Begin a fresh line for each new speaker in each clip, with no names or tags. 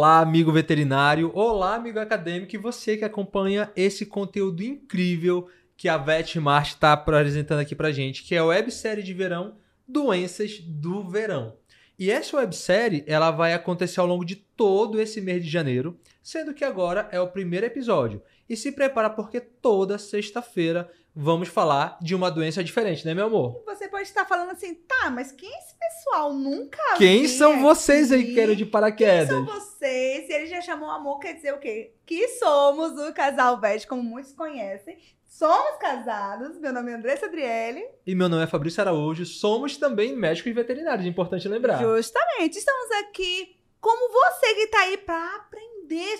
Olá, amigo veterinário, olá, amigo acadêmico e você que acompanha esse conteúdo incrível que a Vetmart está apresentando aqui pra gente, que é a websérie de verão Doenças do Verão. E essa websérie, ela vai acontecer ao longo de todo esse mês de janeiro, sendo que agora é o primeiro episódio. E se prepara porque toda sexta-feira vamos falar de uma doença diferente, né, meu amor?
Você pode estar falando assim, tá, mas quem é esse pessoal? Nunca
Quem são vocês aí
aqui.
que querem de
Quem
paraquedas?
são vocês? Se ele já chamou amor, quer dizer o quê? Que somos o casal Vete, como muitos conhecem. Somos casados. Meu nome é Andressa Adriele.
E meu nome é Fabrício Araújo, somos também médicos veterinários, importante lembrar.
Justamente. Estamos aqui como você que tá aí para aprender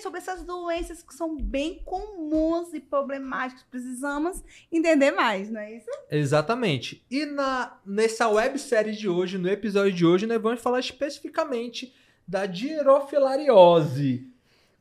sobre essas doenças que são bem comuns e problemáticas. Precisamos entender mais, não é isso?
Exatamente. E na, nessa websérie de hoje, no episódio de hoje, nós vamos falar especificamente da dirofilariose.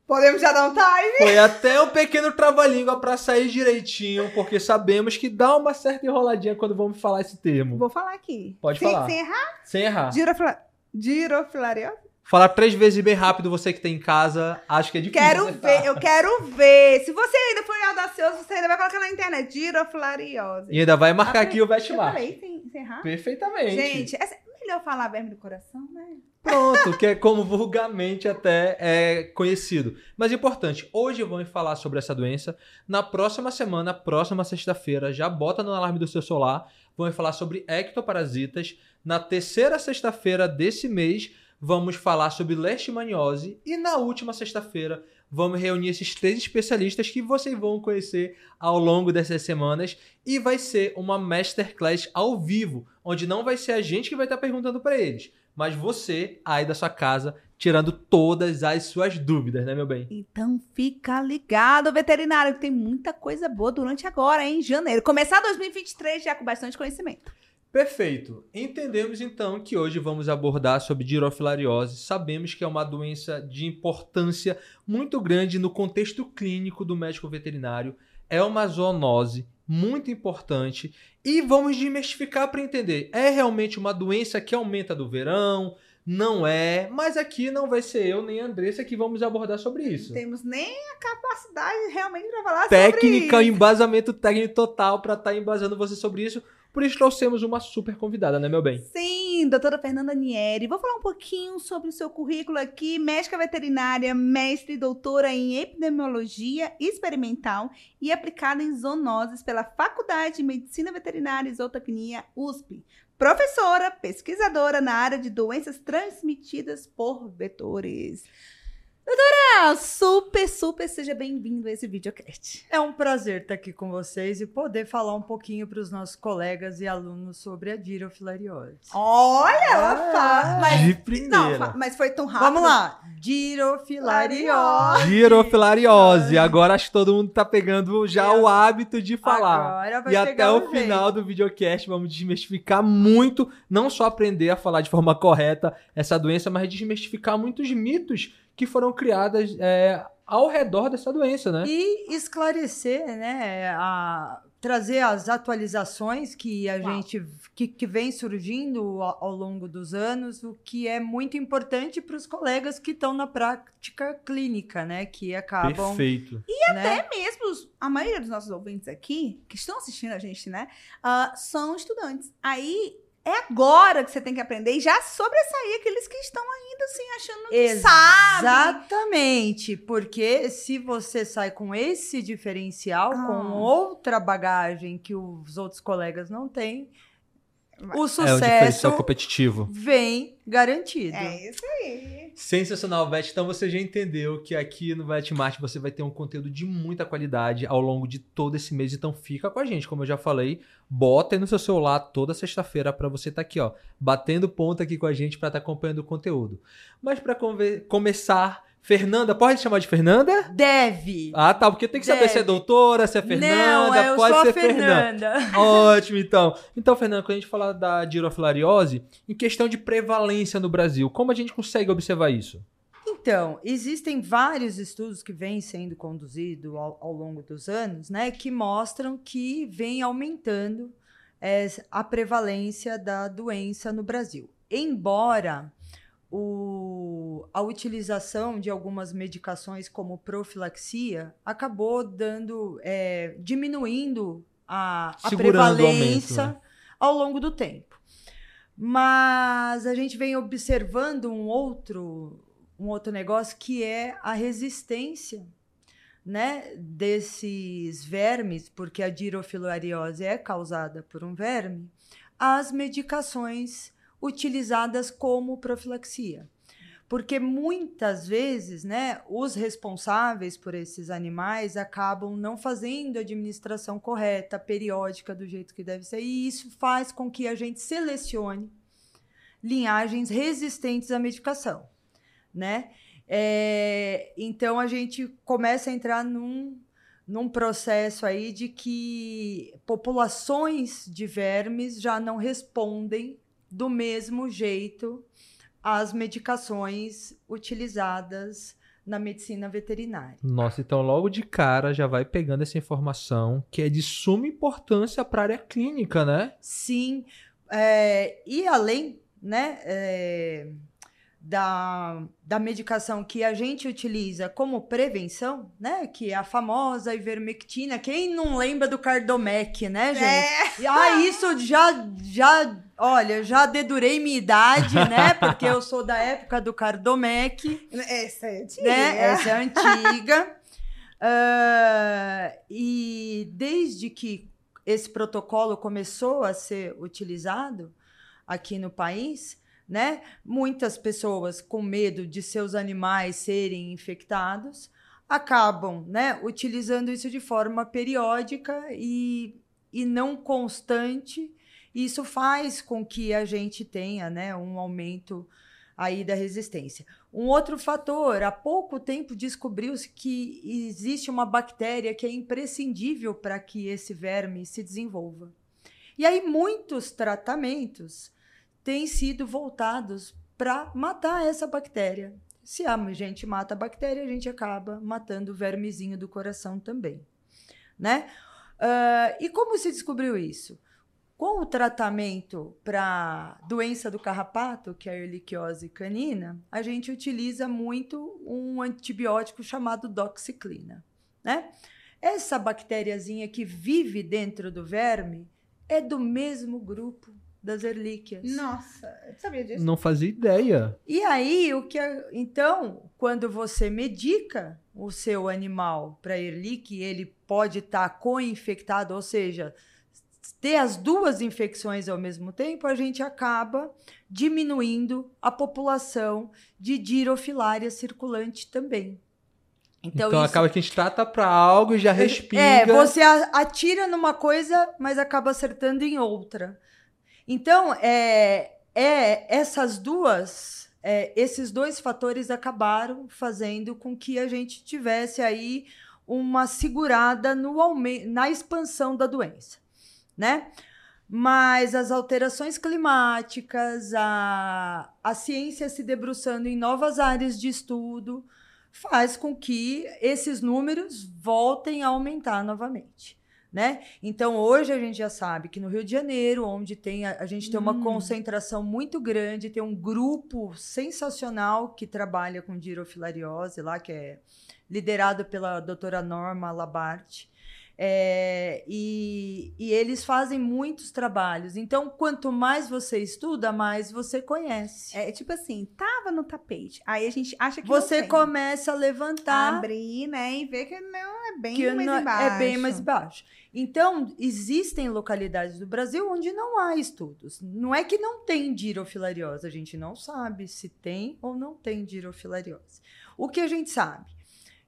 Podemos já dar um time?
Foi até um pequeno trava-língua para sair direitinho, porque sabemos que dá uma certa enroladinha quando vamos falar esse termo.
Vou falar aqui.
Pode
sem,
falar.
Sem errar?
Sem errar.
Girofila... Girofilariose?
Falar três vezes bem rápido, você que tem em casa, acho que é difícil.
Quero
acertar.
ver, eu quero ver. Se você ainda for audacioso, você ainda vai colocar na internet. Girofilariose.
E ainda vai marcar aqui o
Eu
Vetmart.
falei sem, sem errar?
Perfeitamente.
Gente, é melhor falar verme do coração, né?
Pronto, que é como vulgarmente até é conhecido. Mas importante, hoje vamos falar sobre essa doença. Na próxima semana, próxima sexta-feira, já bota no alarme do seu celular, vamos falar sobre ectoparasitas. Na terceira sexta-feira desse mês, vamos falar sobre leishmaniose. E na última sexta-feira, vamos reunir esses três especialistas que vocês vão conhecer ao longo dessas semanas. E vai ser uma masterclass ao vivo, onde não vai ser a gente que vai estar perguntando para eles mas você aí da sua casa tirando todas as suas dúvidas, né, meu bem?
Então fica ligado, veterinário, que tem muita coisa boa durante agora, hein? Janeiro. Começar 2023 já com bastante conhecimento.
Perfeito. Entendemos então que hoje vamos abordar sobre dirofilariose. Sabemos que é uma doença de importância muito grande no contexto clínico do médico veterinário. É uma zoonose muito importante e vamos desmistificar para entender. É realmente uma doença que aumenta do verão? Não é, mas aqui não vai ser eu nem a Andressa que vamos abordar sobre isso.
Não temos nem a capacidade realmente para falar
Técnica,
sobre isso.
embasamento técnico total para estar embasando você sobre isso. Por isso trouxemos uma super convidada, né, meu bem?
Sim, doutora Fernanda Nieri. Vou falar um pouquinho sobre o seu currículo aqui. Médica veterinária, mestre e doutora em epidemiologia experimental e aplicada em zoonoses pela Faculdade de Medicina Veterinária e Zootecnia, USP. Professora, pesquisadora na área de doenças transmitidas por vetores. Doutora, super, super seja bem-vindo a esse videocast.
É um prazer estar aqui com vocês e poder falar um pouquinho para os nossos colegas e alunos sobre a dirofilariose.
Olha, ela faz. Mas,
De primeira.
não, mas foi tão rápido.
Vamos lá, dirofilariose.
Girofilariose. Agora acho que todo mundo tá pegando já o hábito de falar.
Agora vai
E até o
jeito.
final do videocast vamos desmistificar muito, não só aprender a falar de forma correta essa doença, mas desmistificar muitos mitos que foram criados é, ao redor dessa doença, né?
E esclarecer, né, a- trazer as atualizações que a
Uau.
gente que, que vem surgindo ao, ao longo dos anos, o que é muito importante para os colegas que estão na prática clínica, né, que acabam,
Perfeito.
né,
até mesmo a maioria dos nossos ouvintes aqui, que estão assistindo a gente, né, ah, são estudantes. Aí é agora que você tem que aprender e já sobressair aqueles que estão ainda assim achando que sabe.
Exatamente, porque se você sai com esse diferencial,
Ah.
com outra bagagem que os outros colegas não têm, O
É um
sucesso
diferencial competitivo.
vem garantido.
É isso aí.
Sensacional, Vet. Então você já entendeu que aqui no Vetmart você vai ter um conteúdo de muita qualidade ao longo de todo esse mês. Então fica com a gente, como eu já falei, bota aí no seu celular toda sexta-feira para você estar aqui, ó, batendo ponto aqui com a gente para estar acompanhando o conteúdo. Mas para começar, Fernanda, pode chamar de Fernanda?
Deve.
Ah, tá, porque tem que saber
Deve.
se é doutora, se é Fernanda,
não, eu
pode
sou
ser
a Fernanda.
Ótimo, então. Então, Fernando, quando a gente fala da dirofilariose, em questão de prevalência no Brasil, como a gente consegue observar isso?
Então, existem vários estudos que vêm sendo conduzidos ao, ao longo dos anos, né, que mostram que vem aumentando eh, a prevalência da doença no Brasil. Embora o, a utilização de algumas medicações como profilaxia acabou dando, é, diminuindo a, a prevalência aumento, né? ao longo do tempo. Mas a gente vem observando um outro, um outro negócio que é a resistência né, desses vermes, porque a dirofilariose é causada por um verme, às medicações utilizadas como profilaxia. Porque muitas vezes, né, os responsáveis por esses animais acabam não fazendo a administração correta, periódica, do jeito que deve ser, e isso faz com que a gente selecione linhagens resistentes à medicação, né? É, então a gente começa a entrar num, num processo aí de que populações de vermes já não respondem do mesmo jeito às medicações utilizadas na medicina veterinária.
Nossa, então logo de cara já vai pegando essa informação que é de suma importância para a área clínica, né?
Sim, é, e além, né, é, da, da medicação que a gente utiliza como prevenção, né? Que é a famosa ivermectina. Quem não lembra do Cardomec, né, gente? É. Ah, isso já, já, olha, já dedurei minha idade, né? Porque eu sou da época do Cardomec.
Essa é antiga.
Né? Essa é antiga. uh, e desde que esse protocolo começou a ser utilizado aqui no país, né? Muitas pessoas com medo de seus animais serem infectados acabam, né, utilizando isso de forma periódica e, e não constante. Isso faz com que a gente tenha, né, um aumento aí da resistência. Um outro fator, há pouco tempo descobriu-se que existe uma bactéria que é imprescindível para que esse verme se desenvolva. E aí muitos tratamentos têm sido voltados para matar essa bactéria. Se a gente mata a bactéria, a gente acaba matando o vermezinho do coração também, né? Uh, e como se descobriu isso? Com o tratamento para doença do carrapato, que é a erliquiose canina, a gente utiliza muito um antibiótico chamado doxiclina, né? Essa bactériazinha que vive dentro do verme é do mesmo grupo das relíquias.
Nossa, sabia disso?
Não fazia ideia.
E aí, o que então, quando você medica o seu animal para erlíquia, ele pode estar tá co-infectado, ou seja, ter as duas infecções ao mesmo tempo, a gente acaba diminuindo a população de dirofilária circulante também.
Então, então isso... acaba que a gente trata para algo e já respinga.
É, você atira numa coisa, mas acaba acertando em outra. Então, é, é essas duas, é, esses dois fatores acabaram fazendo com que a gente tivesse aí uma segurada no na expansão da doença, né? Mas as alterações climáticas, a, a ciência se debruçando em novas áreas de estudo, faz com que esses números voltem a aumentar novamente né? Então hoje a gente já sabe que no Rio de Janeiro, onde tem a, a gente tem uma hum. concentração muito grande, tem um grupo sensacional que trabalha com dirofilariose lá, que é liderado pela doutora Norma Labarte. É, e, e, eles fazem muitos trabalhos. Então, quanto mais você estuda, mais você conhece.
É tipo assim, tava no tapete. Aí a gente acha que
você começa a levantar,
abrir, né, e ver que não é bem mais não, embaixo.
É bem mais baixo. Então, existem localidades do Brasil onde não há estudos. Não é que não tem dirofilariose, a gente não sabe se tem ou não tem dirofilariose. O que a gente sabe?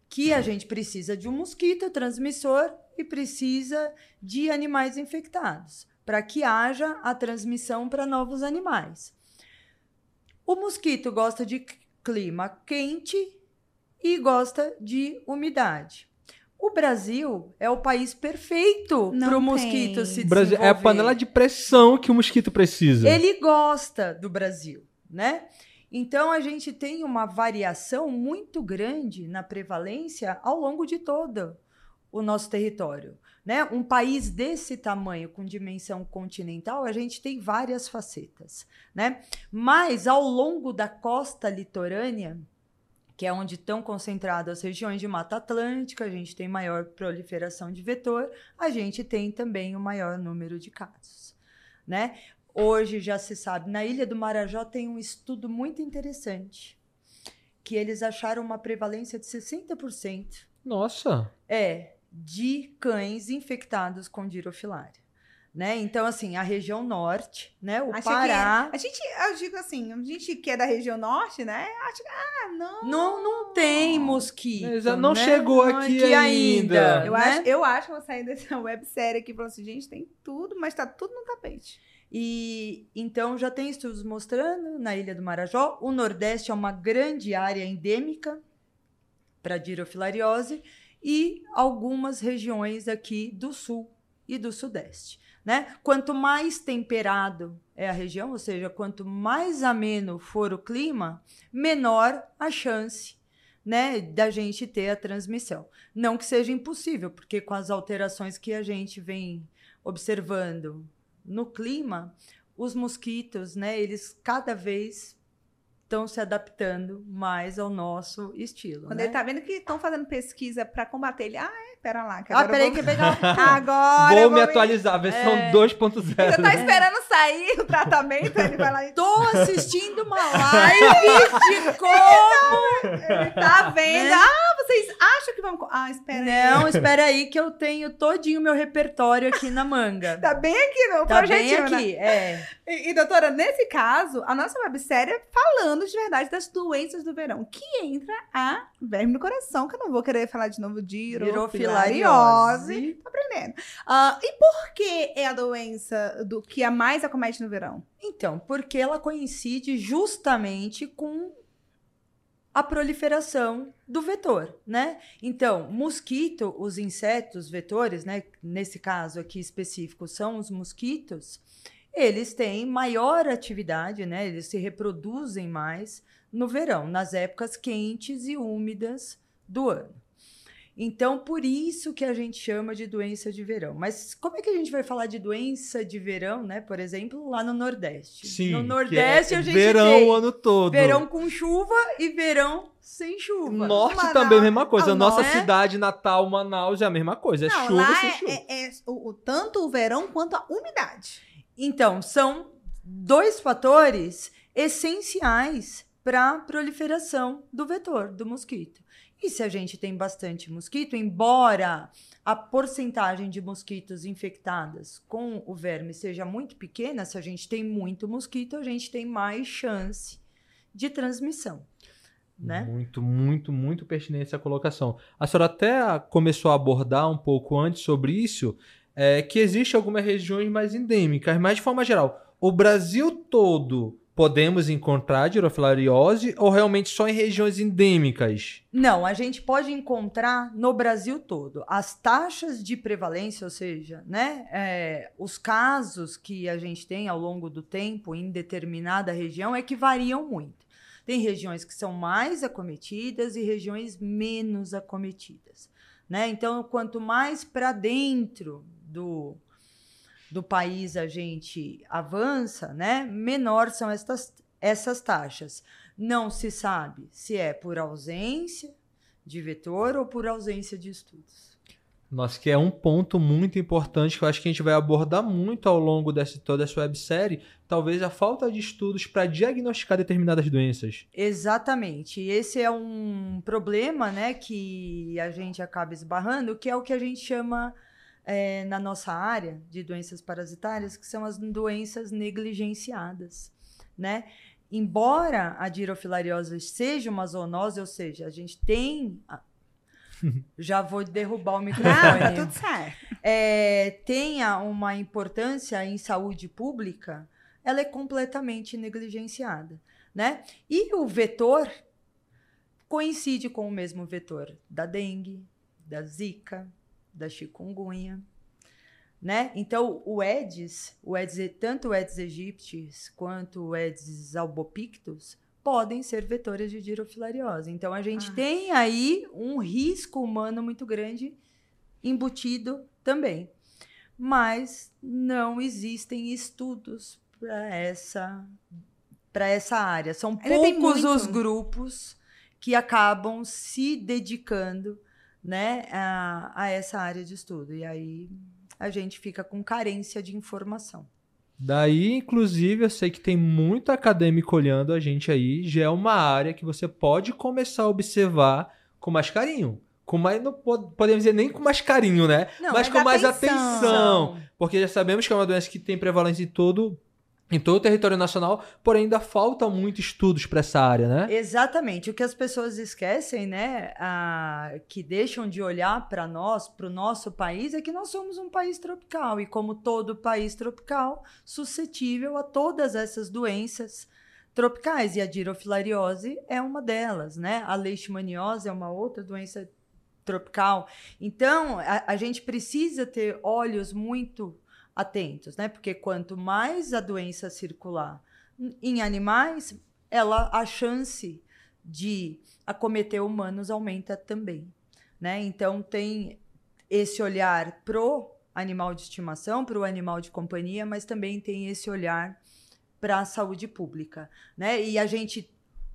Que a gente precisa de um mosquito transmissor e precisa de animais infectados para que haja a transmissão para novos animais. O mosquito gosta de clima quente e gosta de umidade. O Brasil é o país perfeito para o mosquito se
Brasil É a panela de pressão que o mosquito precisa.
Ele gosta do Brasil, né? Então a gente tem uma variação muito grande na prevalência ao longo de todo o nosso território. Né? Um país desse tamanho, com dimensão continental, a gente tem várias facetas. Né? Mas ao longo da costa litorânea, que é onde estão concentradas as regiões de Mata Atlântica, a gente tem maior proliferação de vetor, a gente tem também o maior número de casos. Né? Hoje já se sabe, na Ilha do Marajó tem um estudo muito interessante, que eles acharam uma prevalência de 60%.
Nossa!
É, de cães infectados com dirofilária. Né? Então, assim, a região norte, né? O
Achei
Pará.
que- a gente, eu digo assim, a gente que é da região norte, né? Acho que, ah, não.
Não, não tem mosquito.
Mas não
né?
chegou
Não,
aqui ainda.
Eu,
né?
acho, eu acho que eu vou sair dessa websérie aqui e falar assim, gente, tem tudo, mas tá tudo no tapete.
E então já tem estudos mostrando na Ilha do Marajó, o Nordeste é uma grande área endêmica para dirofilariose e algumas regiões aqui do sul e do sudeste. Né? Quanto mais temperado é a região, ou seja, quanto mais ameno for o clima, menor a chance né, da gente ter a transmissão. Não que seja impossível, porque com as alterações que a gente vem observando no clima, os mosquitos, né, eles cada vez estão se adaptando mais ao nosso estilo.
Quando
né?
ele tá vendo que estão fazendo pesquisa pra combater ele, ah, é, pera lá, que
Ah,
agora
peraí
eu
que
vou...
eu pegar.
Agora
Vou
eu
me atualizar, versão
É.
2.0.
Você tá esperando sair o tratamento, ele vai lá e
Tô assistindo uma live de como.
ele tá vendo.
Né?
Ah, vocês acham que co- Ah, espera aí.
Não, espera aí que eu tenho todinho meu repertório aqui na manga.
Tá bem aqui no
Tá bem
né?
aqui, é.
E, e, doutora, nesse caso, a nossa websérie é falando de verdade das doenças do verão, que entra a verme no coração, que eu não vou querer falar de novo de dirofilariose.
Dirofilariose.
Tá aprendendo. Ah, e por que é a doença do que a mais acomete no verão?
Então, porque ela coincide justamente com a proliferação do vetor, né? Então, mosquito, os insetos vetores, né? Nesse caso aqui específico, são os mosquitos. Eles têm maior atividade, né? Eles se reproduzem mais no verão, nas épocas quentes e úmidas do ano. Então, por isso que a gente chama de doença de verão. Mas como é que a gente vai falar de doença de verão, né? Por exemplo, lá no Nordeste.
Sim.
no
que
Nordeste
é
a gente
verão
tem
o ano todo.
verão com chuva e verão sem chuva.
Norte
Manaus-
também é a mesma coisa.
Ah,
Nossa
não é?
cidade natal, Manaus, é a mesma coisa. É
não,
chuva
lá
sem
é,
chuva.
é- é o, o- tanto o verão quanto a umidade.
Então, são dois fatores essenciais para a proliferação do vetor, do mosquito. E se a gente tem bastante mosquito, embora a porcentagem de mosquitos infectadas com o verme seja muito pequena, se a gente tem muito mosquito, a gente tem mais chance de transmissão. Né?
Muito, muito, muito pertinente essa colocação. A senhora até começou a abordar um pouco antes sobre isso, é, que existe algumas regiões mais endêmicas, mas de forma geral, o Brasil todo podemos encontrar dirofilariose ou realmente só em regiões endêmicas?
Não, a gente pode encontrar no Brasil todo. As taxas de prevalência, ou seja, né, é, os casos que a gente tem ao longo do tempo em determinada região é que variam muito. Tem regiões que são mais acometidas e regiões menos acometidas. Né? Então, quanto mais para dentro do, do país a gente avança, né, menor são estas, essas taxas. Não se sabe se é por ausência de vetor ou por ausência de estudos.
Nossa, que é um ponto muito importante que eu acho que a gente vai abordar muito ao longo dessa toda essa websérie, talvez a falta de estudos para diagnosticar determinadas doenças.
Exatamente. E Esse é um problema, né, que a gente acaba esbarrando, que é o que a gente chama é, na nossa área de doenças parasitárias, que são as doenças negligenciadas, né? Embora a dirofilariose seja uma zoonose, ou seja, a gente tem a- já vou derrubar o
Ah, tá
microfone.
tudo certo.
é, tenha uma importância em saúde pública, ela é completamente negligenciada, né? E o vetor coincide com o mesmo vetor da dengue, da zika, da chikungunya, né? Então, o Aedes, o Aedes, tanto o Aedes aegypti quanto o Aedes albopictus podem ser vetores de dirofilariose. Então, a gente
Ah.
tem aí um risco humano muito grande embutido também. Mas não existem estudos para essa para essa área. São
tem
poucos os grupos que acabam se dedicando né, a, a essa área de estudo. E aí a gente fica com carência de informação.
Daí, inclusive, eu sei que tem muito acadêmico olhando a gente aí. Já é uma área que você pode começar a observar com mais carinho. Com mais, não po- podemos dizer nem com mais carinho, né?
Não,
mas
mas
com mais
atenção.
atenção. Porque já sabemos que é uma doença que tem prevalência em todo, em todo o território nacional, porém ainda faltam muitos estudos para essa área, né?
Exatamente. O que as pessoas esquecem, né, que deixam de olhar para nós, para o nosso país, é que nós somos um país tropical e, como todo país tropical, suscetível a todas essas doenças tropicais. E a dirofilariose é uma delas, né? A leishmaniose é uma outra doença tropical. Então, a, a gente precisa ter olhos muito atentos, né? Porque quanto mais a doença circular em animais, ela a chance de acometer humanos aumenta também, né? Então tem esse olhar pro animal de estimação, pro animal de companhia, mas também tem esse olhar para a saúde pública, né? E a gente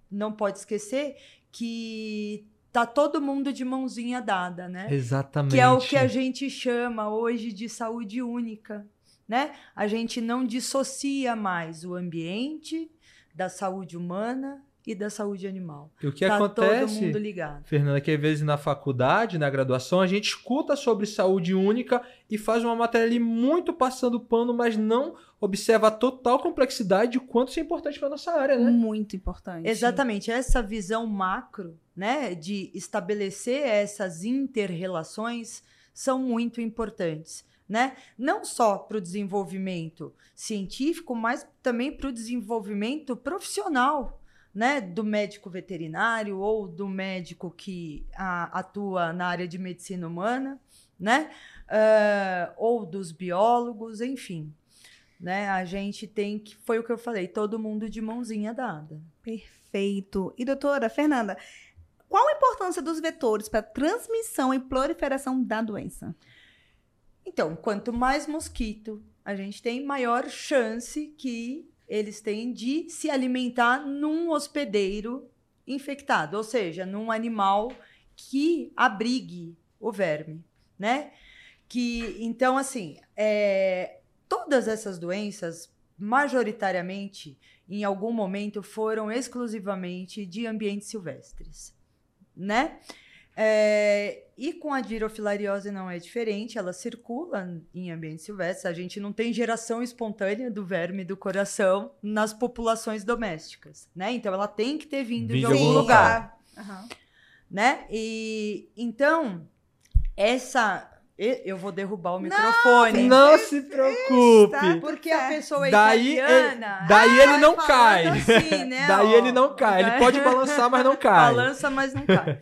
não pode esquecer que tá todo mundo de mãozinha dada, né?
Exatamente.
que é o que a gente chama hoje de saúde única, né? A gente não dissocia mais o ambiente da saúde humana e da saúde animal.
E o que
tá todo
acontece,
mundo ligado.
Fernanda, que às vezes na faculdade, na graduação, a gente escuta sobre saúde única e faz uma matéria ali muito passando pano, mas não observa a total complexidade de quanto isso é importante para nossa área, né?
Muito importante.
Exatamente, essa visão macro, né, de estabelecer essas interrelações são muito importantes, né? Não só para o desenvolvimento científico, mas também para o desenvolvimento profissional, né, do médico veterinário ou do médico que a- atua na área de medicina humana, né? Ah, ou dos biólogos, enfim. Né? A gente tem que, foi o que eu falei, todo mundo de mãozinha dada.
Perfeito. E doutora Fernanda, qual a importância dos vetores para transmissão e proliferação da doença?
Então, quanto mais mosquito a gente tem, maior chance que eles têm de se alimentar num hospedeiro infectado, ou seja, num animal que abrigue o verme, né? Que então assim, é, todas essas doenças majoritariamente em algum momento foram exclusivamente de ambientes silvestres, né? É, e com a dirofilariose não é diferente, ela circula em ambientes silvestres. A gente não tem geração espontânea do verme do coração nas populações domésticas, né? Então ela tem que ter vindo de algum lugar,
Aham.
né? E então essa e- eu vou derrubar o microfone.
Não se preocupe.
Tá?
Porque a pessoa é
Daí,
italiana.
ele, daí ele não
vai
cai.
assim, né,
daí
ó.
ele não cai. Ele pode balançar, mas não cai.
Balança, mas não cai.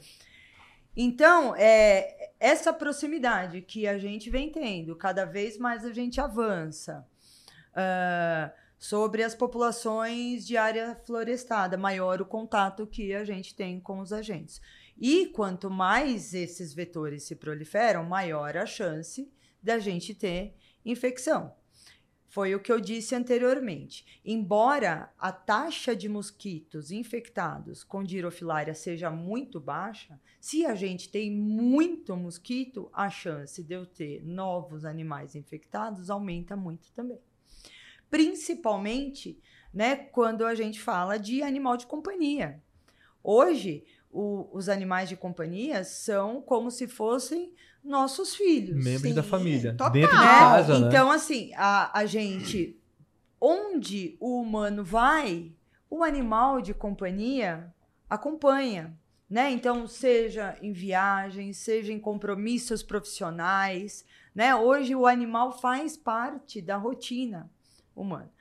Então, é, essa proximidade que a gente vem tendo, cada vez mais a gente avança ah, sobre as populações de área florestada, maior o contato que a gente tem com os agentes. E quanto mais esses vetores se proliferam, maior a chance da gente ter infecção. Foi o que eu disse anteriormente. Embora a taxa de mosquitos infectados com dirofilária seja muito baixa, se a gente tem muito mosquito, a chance de eu ter novos animais infectados aumenta muito também. Principalmente, né, quando a gente fala de animal de companhia. Hoje, o- os animais de companhia são como se fossem nossos filhos
Membros
Sim,
da família.
total.
Dentro de
né?
casa, né?
Então, assim, a, a gente. Onde o humano vai, o animal de companhia acompanha. Né? Então, seja em viagens, seja em compromissos profissionais, né? Hoje o animal faz parte da rotina humana.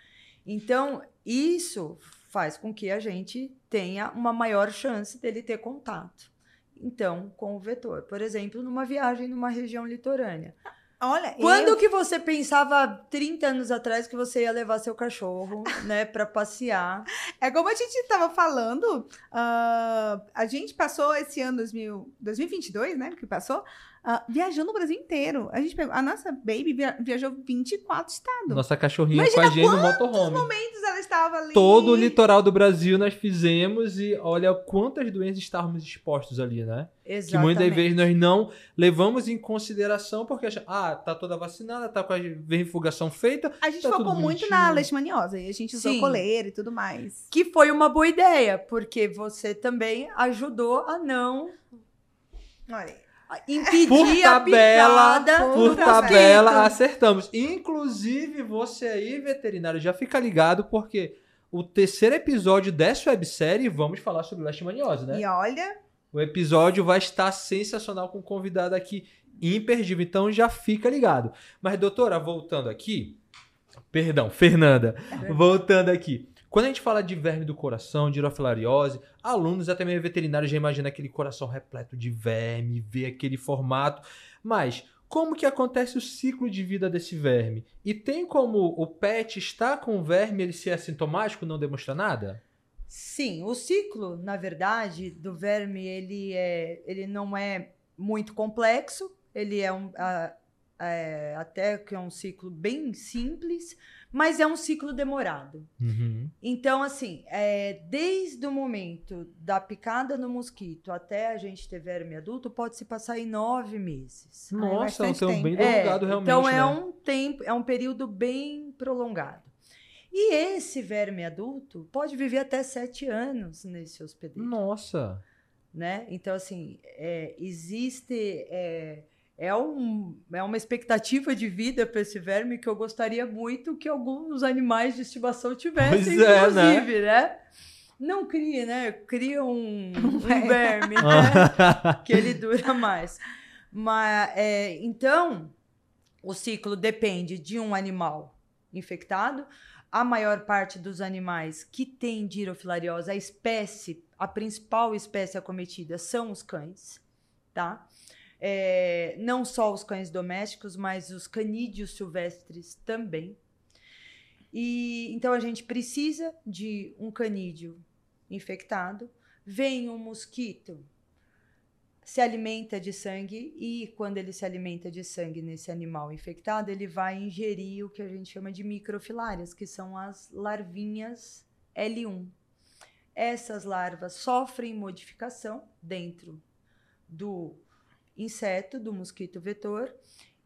Então, isso faz com que a gente tenha uma maior chance dele ter contato. Então, com o vetor. Por exemplo, numa viagem numa região litorânea.
Olha,
Quando
eu-
que você pensava 30 anos atrás que você ia levar seu cachorro, né, para passear?
É como a gente estava falando, ah, a gente passou esse ano 2000, 2022, né, que passou, ah, viajou no Brasil inteiro. A gente pegou, a nossa baby via- viajou 24 estados.
Nossa cachorrinha
Imagina
com a gente no
quantos
motorhome.
momentos ela estava ali.
Todo o litoral do Brasil nós fizemos e olha quantas doenças estávamos expostos ali, né? Que
Exatamente.
muitas vezes nós não levamos em consideração porque achamos, ah, tá toda vacinada, tá com a verrugação feita.
A gente
Tá tudo
focou muito
bonitinho.
na leishmaniose e a gente usou
Sim.
coleira e tudo mais.
Que foi uma boa ideia, porque você também ajudou a não
Olha,
impedir
Por
a
tabela,
picada
por tabela, acertamos. Inclusive, você aí, veterinário, já fica ligado porque o terceiro episódio dessa websérie vamos falar sobre leishmaniose, né?
E olha,
O episódio vai estar sensacional com um convidado aqui imperdível, então já fica ligado. Mas, doutora, voltando aqui. Perdão, Fernanda. Voltando aqui. Quando a gente fala de verme do coração, de irofilariose, alunos, até mesmo veterinários, já imaginam aquele coração repleto de verme, vê aquele formato. Mas como que acontece o ciclo de vida desse verme? E tem como o pet estar com o verme, ele ser assintomático, não demonstra nada?
Sim, o ciclo, na verdade, do verme, ele, é, ele não é muito complexo, ele é, um, a- é, até que é um ciclo bem simples, mas é um ciclo demorado.
Uhum.
Então, assim, é, desde o momento da picada no mosquito até a gente ter verme adulto, pode se passar em nove meses.
é
Nossa, é um
bastante
tempo
tempo.
bem
É,
prolongado realmente.
então é
né?
um tempo, é um período bem prolongado. E esse verme adulto pode viver até sete anos nesse hospedeiro,
Nossa.
né? Então assim, é, existe é, é, um, é uma expectativa de vida para esse verme que eu gostaria muito que alguns animais de estimação tivessem,
Pois é,
inclusive, né? Não crie, né? Cria um, um verme, né? Que ele dura mais. Mas, é, então, o ciclo depende de um animal infectado. A maior parte dos animais que tem dirofilariose, a espécie, a principal espécie acometida são os cães, tá? É, não só os cães domésticos, mas os canídeos silvestres também. E então a gente precisa de um canídeo infectado. Vem um mosquito, se alimenta de sangue e quando ele se alimenta de sangue nesse animal infectado, ele vai ingerir o que a gente chama de microfilárias, que são as larvinhas L1. Essas larvas sofrem modificação dentro do inseto, do mosquito vetor,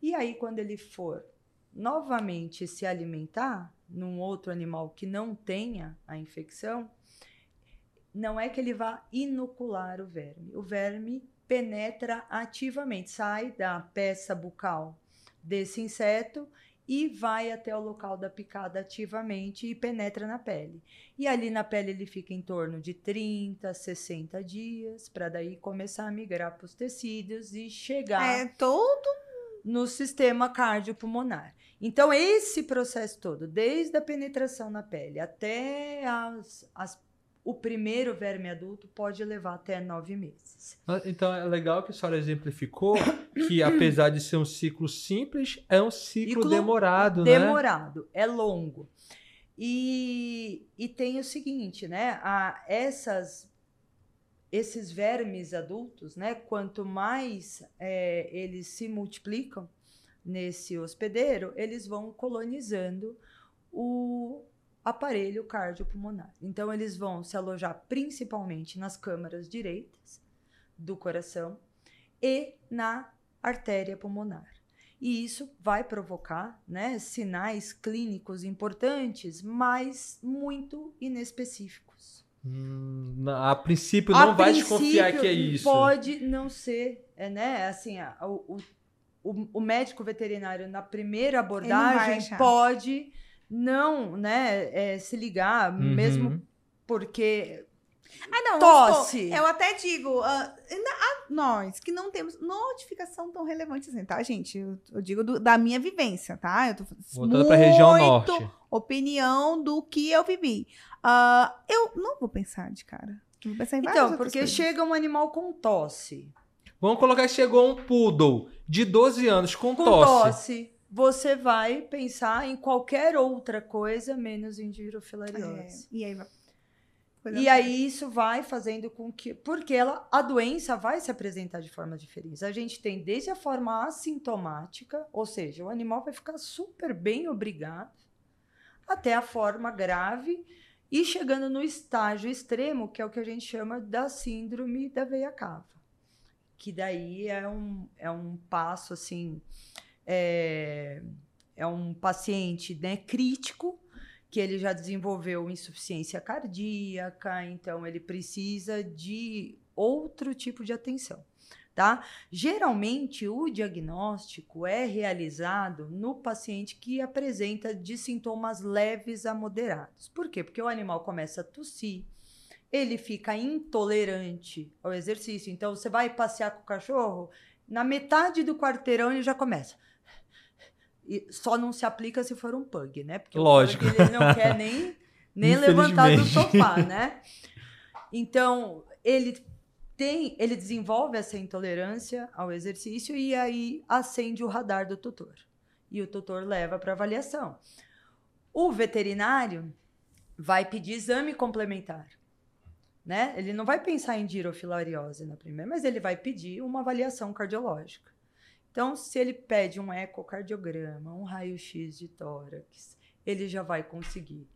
e aí quando ele for novamente se alimentar num outro animal que não tenha a infecção, não é que ele vá inocular o verme. O verme penetra ativamente, sai da peça bucal desse inseto e vai até o local da picada ativamente e penetra na pele. E ali na pele ele fica em torno de 30, 60 dias, para daí começar a migrar para os tecidos e chegar
é todo.
no sistema cardiopulmonar. Então, esse processo todo, desde a penetração na pele até as, as- o primeiro verme adulto, pode levar até nove meses.
Ah, Então é legal que a senhora exemplificou que, apesar de ser um ciclo simples, é um ciclo,
Ciclo
demorado, né?
Demorado, é longo. E, e tem o seguinte, né? A, essas, esses vermes adultos, né? Quanto mais é, eles se multiplicam nesse hospedeiro, eles vão colonizando o aparelho cardiopulmonar. Então, eles vão se alojar principalmente nas câmaras direitas do coração e na artéria pulmonar. E isso vai provocar né, sinais clínicos importantes, mas muito inespecíficos.
Hum, a princípio
A
não vai
princípio,
desconfiar que é isso.
Pode não ser, é, né? Assim, a- o, o, o- médico veterinário na primeira abordagem
achar.
pode não, né, é, se ligar,
Uhum.
mesmo porque
Ah, não.
Tosse.
supor, Eu até digo, ah, na- ah, nós que não temos notificação tão relevante assim, tá, gente? Eu, eu digo do- da minha vivência, tá? Eu tô
Voltando para a região
muito
norte.
opinião do que eu vivi. Ah, eu não vou pensar de cara. Eu Vou pensar em
então, porque
coisas.
chega um animal com tosse,
Vamos colocar que chegou um poodle de 12 anos com,
com
tosse.
tosse, você vai pensar em qualquer outra coisa menos em
É,
girofilariose.
e aí
E aí isso vai fazendo com que. Porque ela, a doença vai se apresentar de formas diferentes. A gente tem desde a forma assintomática, ou seja, o animal vai ficar super bem obrigado, até a forma grave e chegando no estágio extremo, que é o que a gente chama da síndrome da veia cava. Que daí é um, é um passo assim. É, é um paciente né, crítico que ele já desenvolveu insuficiência cardíaca, então ele precisa de outro tipo de atenção. Tá? Geralmente, o diagnóstico é realizado no paciente que apresenta de sintomas leves a moderados. Por quê? Porque o animal começa a tossir, ele fica intolerante ao exercício. Então, você vai passear com o cachorro, na metade do quarteirão ele já começa. E só não se aplica se for um pug, né? Porque
Lógico.
pug ele não quer nem, nem levantar do sofá, né? Então, ele tem, ele desenvolve essa intolerância ao exercício e aí acende o radar do tutor. E o tutor leva para avaliação. O veterinário vai pedir exame complementar. Né? Ele não vai pensar em girofilariose na primeira, mas ele vai pedir uma avaliação cardiológica. Então, se ele pede um ecocardiograma, um raio-x de tórax, ele já vai conseguir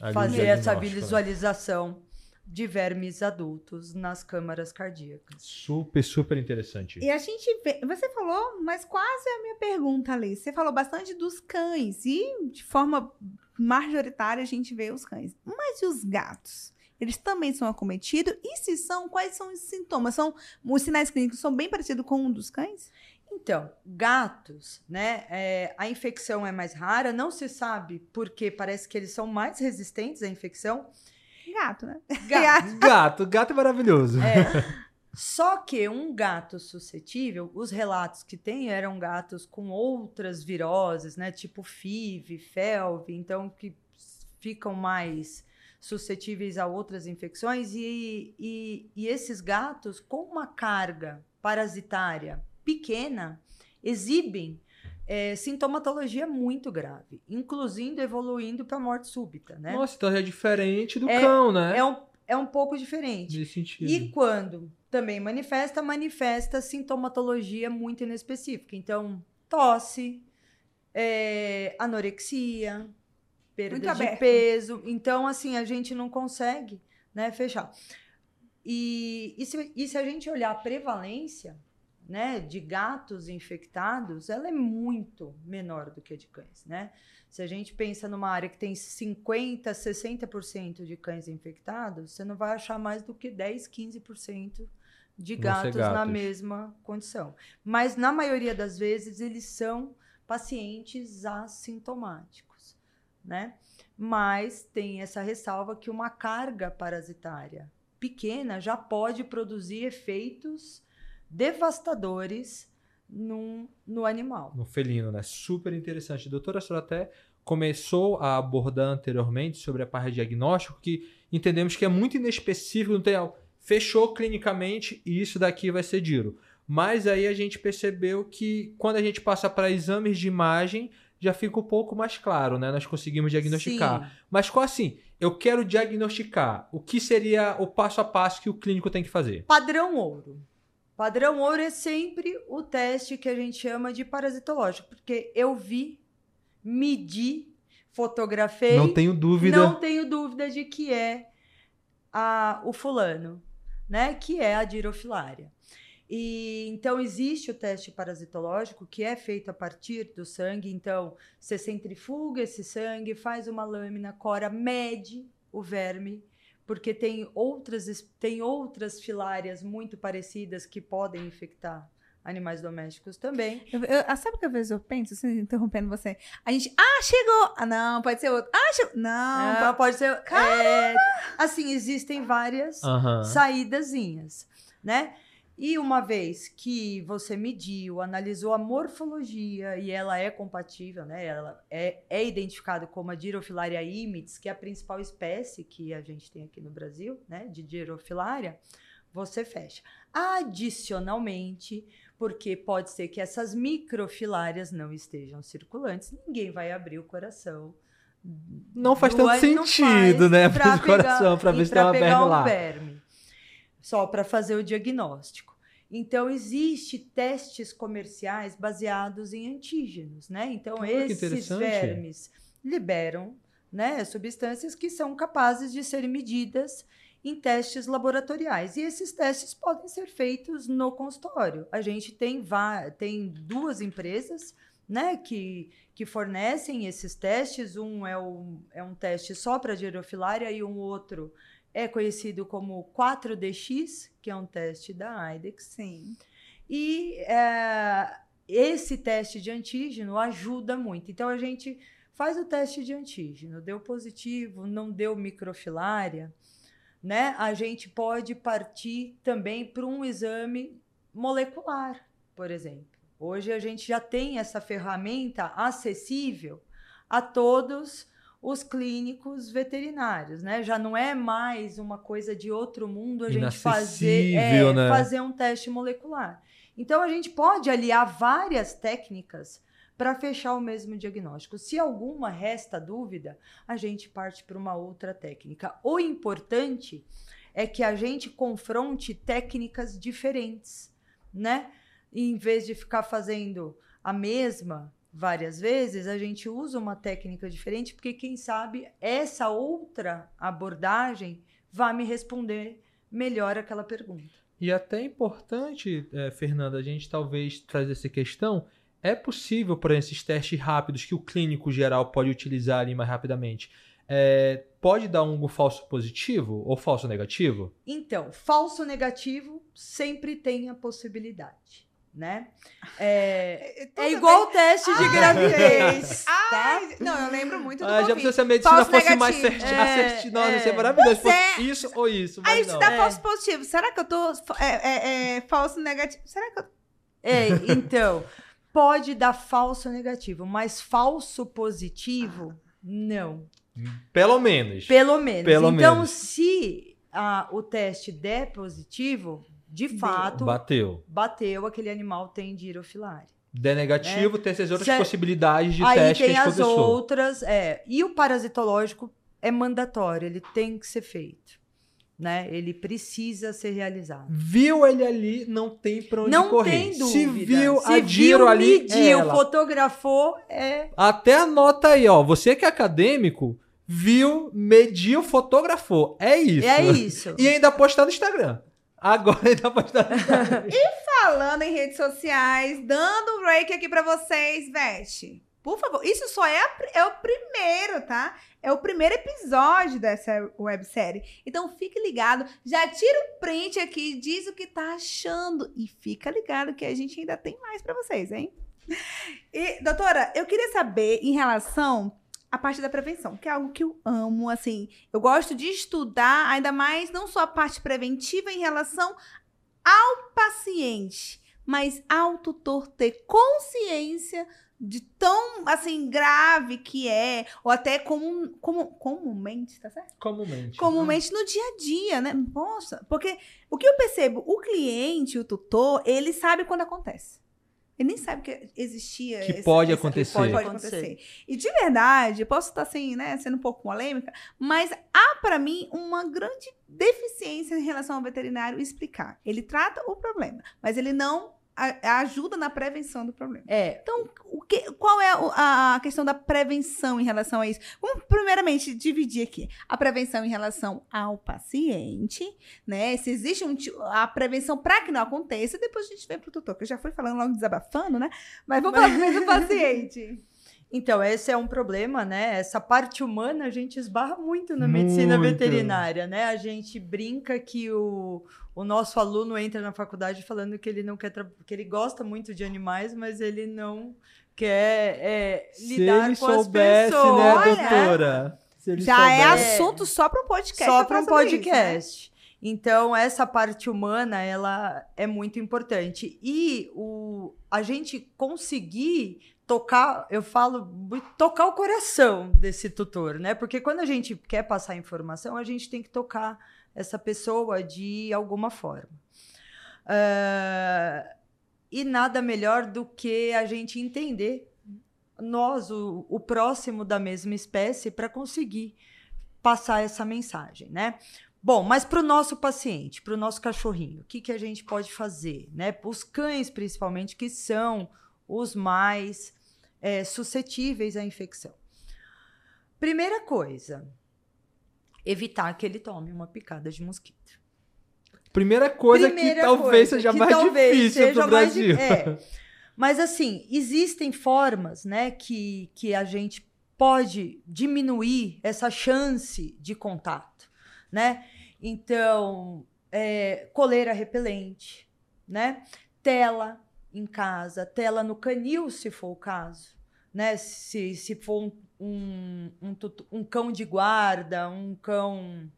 Ali
fazer essa
né?
visualização de vermes adultos nas câmaras cardíacas.
Super, super interessante.
E a gente vê, você falou, mas quase é a minha pergunta, ali. Você falou bastante dos cães e de forma majoritária a gente vê os cães. Mas e os gatos? Eles também são acometidos? E se são, quais são os sintomas? São os sinais clínicos são bem parecidos com um dos cães?
Então, gatos, né? é, a infecção é mais rara, não se sabe porque parece que eles são mais resistentes à infecção.
Gato, né?
Gatos.
Gato, gato é maravilhoso.
É. Só que um gato suscetível, os relatos que tem eram gatos com outras viroses, né? Tipo FIV, FeLV, então que ficam mais suscetíveis a outras infecções. E, e, e esses gatos, com uma carga parasitária pequena, exibem é, sintomatologia muito grave, inclusive evoluindo para morte súbita, né?
Nossa, então é diferente do
É-
cão, né?
É um, é um pouco diferente.
Nesse sentido.
E quando também manifesta, manifesta sintomatologia muito inespecífica. Então, tosse, é, anorexia, perda
Muito
de
aberto.
peso. Então, assim, a gente não consegue né, fechar. E, e, se, e se a gente olhar a prevalência né, de gatos infectados, ela é muito menor do que a de cães, né? Se a gente pensa numa área que tem 50, 60% de cães infectados, você não vai achar mais do que 10, 15% de
ser
gatos, na
gatos.
mesma condição. Mas na maioria das vezes eles são pacientes assintomáticos, né? Mas tem essa ressalva que uma carga parasitária pequena já pode produzir efeitos devastadores num, no animal.
No felino, né? Super interessante. Doutora, a senhora até começou a abordar anteriormente sobre a parte de diagnóstico, que entendemos que é muito inespecífico, não tem algo. Fechou clinicamente e isso daqui vai ser diro. Mas aí a gente percebeu que quando a gente passa para exames de imagem, já fica um pouco mais claro, né? Nós conseguimos diagnosticar.
Sim.
Mas qual assim? Eu quero diagnosticar. O que seria o passo a passo que o clínico tem que fazer?
Padrão ouro. Padrão ouro é sempre o teste que a gente chama de parasitológico, porque eu vi, medi, fotografei,
Não tenho dúvida.
não tenho dúvida de que é a, o fulano, né? Que é a dirofilária. E então existe o teste parasitológico que é feito a partir do sangue. Então você centrifuga esse sangue, faz uma lâmina, cora, mede o verme, porque tem outras tem outras filárias muito parecidas que podem infectar animais domésticos também.
Eu, eu- ah, sabe o que às vezes eu penso, assim, interrompendo você? A gente, ah, chegou! Ah, não, pode ser outro. Ah, chegou! Não,
Ah, pode ser. é, assim, existem várias
Aham.
saídazinhas, né? E uma vez que você mediu, analisou a morfologia e ela é compatível, né? Ela é, é identificada como a Dirofilaria imitis, que é a principal espécie que a gente tem aqui no Brasil, né? De Dirofilaria, você fecha. Adicionalmente, porque pode ser que essas microfilárias não estejam circulantes, ninguém vai abrir o coração
Não faz tanto sentido, né? Para o coração, para ver se tem uma verme
um
lá.
verme, só para fazer o diagnóstico. Então, existe testes comerciais baseados em antígenos, né? Então, esses vermes liberam né, substâncias que são capazes de serem medidas em testes laboratoriais. E esses testes podem ser feitos no consultório. A gente tem, tem duas empresas né, que, que fornecem esses testes. Um é, o, é um teste só para girofilária e um outro é conhecido como 4DX, que é um teste da IDEX.
Sim.
E é, esse teste de antígeno ajuda muito. Então a gente faz o teste de antígeno, deu positivo, não deu microfilária, né? A gente pode partir também para um exame molecular, por exemplo. Hoje a gente já tem essa ferramenta acessível a todos os clínicos veterinários, né? Já não é mais uma coisa de outro mundo a gente fazer, é,
né?
fazer um teste molecular. Então a gente pode aliar várias técnicas para fechar o mesmo diagnóstico. Se alguma resta dúvida, a gente parte para uma outra técnica. O importante é que a gente confronte técnicas diferentes, né? E em vez de ficar fazendo a mesma várias vezes, a gente usa uma técnica diferente, porque quem sabe essa outra abordagem vai me responder melhor aquela pergunta.
E até é importante, eh, Fernanda, a gente talvez trazer essa questão. É possível, por esses testes rápidos que o clínico geral pode utilizar ali mais rapidamente, eh, pode dar um falso positivo ou falso negativo?
Então, falso negativo sempre tem a possibilidade, né? É, é igual o teste de
Ai,
gravidez, tá?
Ai, não, eu lembro muito do
Ah, já pensou se a medicina
Falso
fosse mais
negativo.
certi-
É,
ia ser
é.
maravilhoso.
É.
isso ou isso, mas
Aí
não.
se dá
É.
falso positivo, será que eu tô é, é, é, falso negativo? Será que eu
É, então, pode dar falso negativo, mas falso positivo, não.
Pelo menos.
Pelo menos.
Pelo
então,
menos.
se ah, o teste der positivo, de fato,
Bateu.
bateu, aquele animal tem girofilária.
Der negativo, tem essas outras
Se-
possibilidades de
Aí
teste que
tem
a gente
as outras, é. E o parasitológico é mandatório, ele tem que ser feito, né? Ele precisa ser realizado.
Viu ele ali, não tem pra onde
Não
correr.
tem dúvida.
Se viu
Se
a
viu,
ali,
mediu,
ela.
fotografou, é
Até anota aí, ó. Você que é acadêmico, viu, mediu, fotografou. É isso.
é isso.
E ainda postar no Instagram. Agora ainda postar no Instagram.
falando em redes sociais, dando um break aqui pra vocês, Veste. Por favor, isso só é, a é o primeiro, tá? É o primeiro episódio dessa websérie. Então fique ligado, já tira o print aqui, diz o que tá achando e fica ligado que a gente ainda tem mais pra vocês, hein? E, doutora, eu queria saber em relação à parte da prevenção, que é algo que eu amo, assim, eu gosto de estudar, ainda mais não só a parte preventiva em relação ao paciente, mas ao tutor ter consciência de tão, assim, grave que é, ou até comum, comum, comumente, tá certo?
Comumente.
Comumente no dia a dia, né? Nossa, porque o que eu percebo, o cliente, o tutor, ele sabe quando acontece. Ele nem sabe que existia.
Que
esse-
pode
esse-
acontecer.
Pode, pode
Acontecer.
acontecer. E de verdade, posso estar assim, né, sendo um pouco polêmica, mas há para mim uma grande deficiência em relação ao veterinário explicar. Ele trata o problema, mas ele não a- ajuda na prevenção do problema.
É,
Então, o que, qual é a, a questão da prevenção em relação a isso? Vamos primeiramente dividir aqui a prevenção em relação ao paciente, né? Se existe um, a prevenção para que não aconteça, depois a gente vem para o tutor, que eu já fui falando logo desabafando, né? Mas vamos falar do paciente.
Então, esse é um problema, né? Essa parte humana a gente esbarra muito na medicina
Muito.
veterinária, né? A gente brinca que o, o nosso aluno entra na faculdade falando que ele não quer que ele gosta muito de animais, mas ele não quer é, lidar
ele
com as
soubesse,
pessoas.
né, doutora? Se ele
Já é
soubesse.
assunto só para um podcast.
Só para um
sobre isso, né?
Então, essa parte humana, ela é muito importante. E o, a gente conseguir tocar, eu falo, tocar o coração desse tutor, né? Porque quando a gente quer passar informação, a gente tem que tocar essa pessoa de alguma forma. Ah, e nada melhor do que a gente entender nós, o, o próximo da mesma espécie, para conseguir passar essa mensagem, né? Bom, mas para o nosso paciente, para o nosso cachorrinho, o que, que a gente pode fazer? Né? Os cães, principalmente, que são os mais é, suscetíveis à infecção. Primeira coisa, evitar que ele tome uma picada de mosquito.
Primeira coisa Primeira que talvez coisa, seja que mais talvez difícil o Brasil.
É. Mas assim, existem formas, né, que, que a gente pode diminuir essa chance de contato, né? Então, é, coleira repelente, né? Tela em casa, tela no canil, se for o caso, né? Se, se for um, um, um, cão de guarda, um cão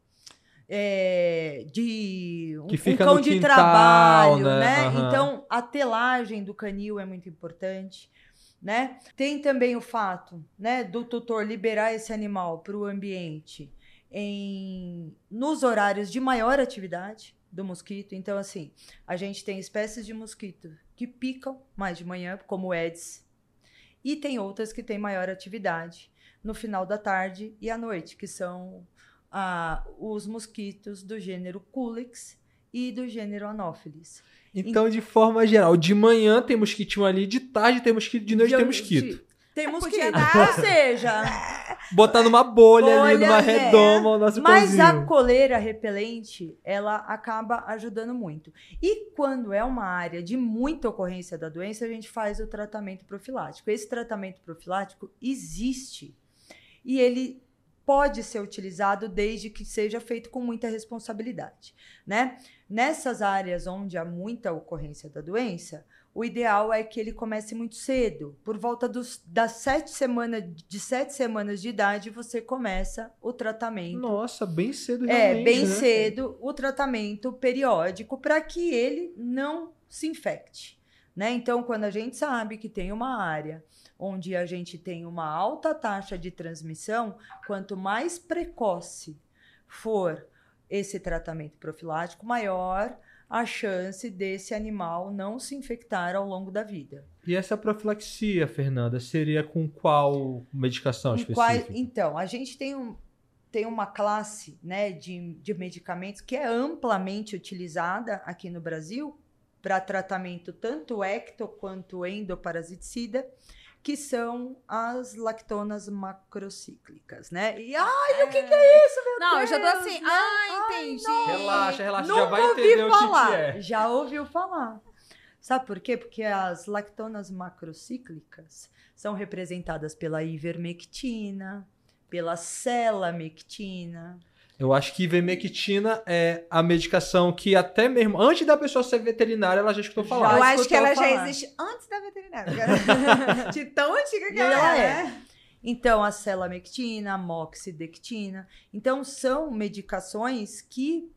é, de um, um cão de quintal, trabalho, né? né? Uhum. Então a telagem do canil é muito importante, né? Tem também o fato, né, do tutor liberar esse animal para o ambiente em nos horários de maior atividade do mosquito. Então assim, a gente tem espécies de mosquito que picam mais de manhã, como o Aedes, e tem outras que têm maior atividade no final da tarde e à noite, que são ah, os mosquitos do gênero Culex e do gênero Anopheles.
Então, de forma geral, de manhã tem mosquitinho ali, de tarde tem mosquito, de noite de, tem mosquito.
Tem mosquito. Ou seja,
botar numa bolha, bolha ali, numa é. redoma, o nosso
Mas pãozinho. a coleira repelente, ela acaba ajudando muito. E quando é uma área de muita ocorrência da doença, a gente faz o tratamento profilático. Esse tratamento profilático existe e ele pode ser utilizado desde que seja feito com muita responsabilidade, né? Nessas áreas onde há muita ocorrência da doença, o ideal é que ele comece muito cedo. Por volta dos, das sete semanas, de sete semanas de idade, você começa o tratamento.
Nossa, bem cedo
É, bem né? cedo o tratamento periódico para que ele não se infecte. Né? Então, quando a gente sabe que tem uma área onde a gente tem uma alta taxa de transmissão, quanto mais precoce for esse tratamento profilático, maior a chance desse animal não se infectar ao longo da vida.
E essa profilaxia, Fernanda, seria com qual medicação específica?
Qual, então, a gente tem, um, tem uma classe né, de, de medicamentos que é amplamente utilizada aqui no Brasil para tratamento tanto ecto quanto endoparasiticida, que são as lactonas macrocíclicas, né? E ai, é... o que, que é isso, meu
Não,
Deus?
eu já tô assim, ah, entendi.
Ai, relaxa, relaxa, Nunca já vai entender
falar.
o que, que é.
Já ouviu falar. Sabe por quê? Porque as lactonas macrocíclicas são representadas pela ivermectina, pela selamectina,
eu acho que ivermectina é a medicação que até mesmo antes da pessoa ser veterinária ela já escutou falar.
Eu acho que ela falar. já existe antes da veterinária. De tão antiga que ela, ela é. é.
Então, a selamectina, a moxidectina. Então, são medicações que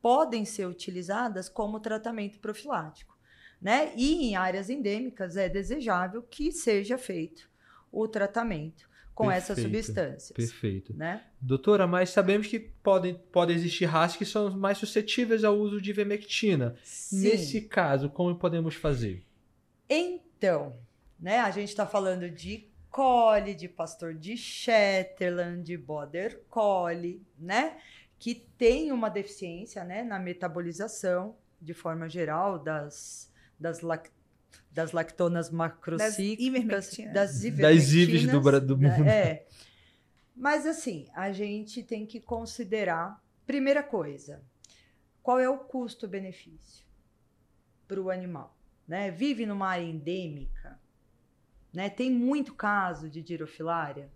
podem ser utilizadas como tratamento profilático. Né? E em áreas endêmicas é desejável que seja feito o tratamento com perfeito, essas substâncias.
Perfeito.
Né?
Doutora, mas sabemos que podem, podem existir raças que são mais suscetíveis ao uso de ivermectina. Sim. Nesse caso, como podemos fazer?
Então, né, a gente está falando de Collie, de pastor de Shetland, de Border Collie, né? Que tem uma deficiência né, na metabolização, de forma geral, das, das lactosas das lactonas macrocíclicas, das ivermectinas. Das
do, do
mundo. É. Mas assim, a gente tem que considerar, primeira coisa, qual é o custo-benefício para o animal? Né? Vive numa área endêmica, né? tem muito caso de girofilária.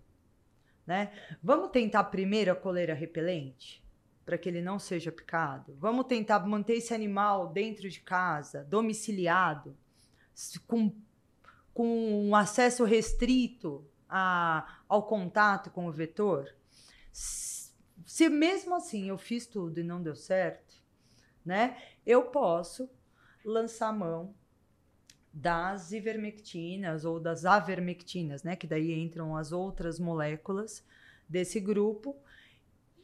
Né? Vamos tentar primeiro a coleira repelente? para que ele não seja picado. Vamos tentar manter esse animal dentro de casa, domiciliado, com, com um acesso restrito a, ao contato com o vetor, se mesmo assim eu fiz tudo e não deu certo, né, eu posso lançar mão das ivermectinas ou das avermectinas, né, que daí entram as outras moléculas desse grupo.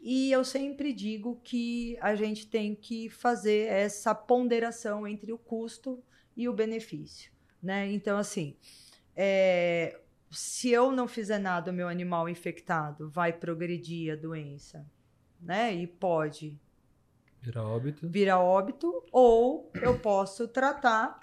E eu sempre digo que a gente tem que fazer essa ponderação entre o custo e o benefício, né? Então, assim, é, se eu não fizer nada, o meu animal infectado vai progredir a doença, né? E pode
Vira óbito.
vir a óbito, ou eu posso tratar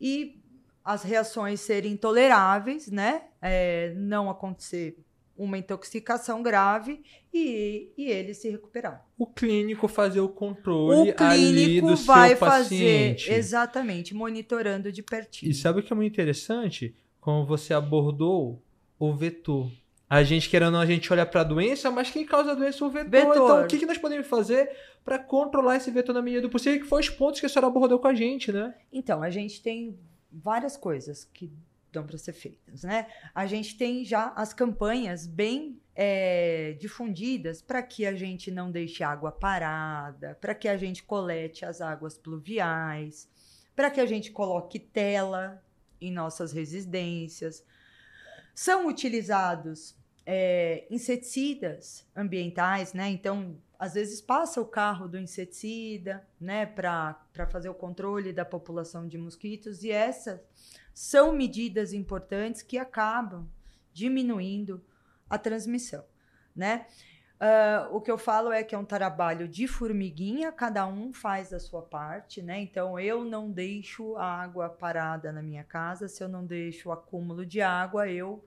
e as reações serem intoleráveis, né? É, não acontecer uma intoxicação grave e, e ele se recuperar.
O clínico fazer o controle
O
ali
clínico
do
vai
seu
fazer
paciente.
exatamente, monitorando de pertinho.
E sabe o que é muito interessante? Como você abordou o vetor. A gente, querendo a gente olha para a doença, mas quem causa a doença é o vetor.
Vetor.
Então, o que, que nós podemos fazer para controlar esse vetor na medida do possível? Que foi os pontos que a senhora abordou com a gente, né?
Então, a gente tem várias coisas que dão para ser feitas, né? A gente tem já as campanhas bem é, difundidas para que a gente não deixe água parada, para que a gente colete as águas pluviais, para que a gente coloque tela em nossas residências. São utilizados é, inseticidas ambientais, né? Então, às vezes passa o carro do inseticida, né, para fazer o controle da população de mosquitos, e essas são medidas importantes que acabam diminuindo a transmissão, né? Ah, o que eu falo é que é um trabalho de formiguinha, cada um faz a sua parte, né? Então eu não deixo a água parada na minha casa, se eu não deixo o acúmulo de água, eu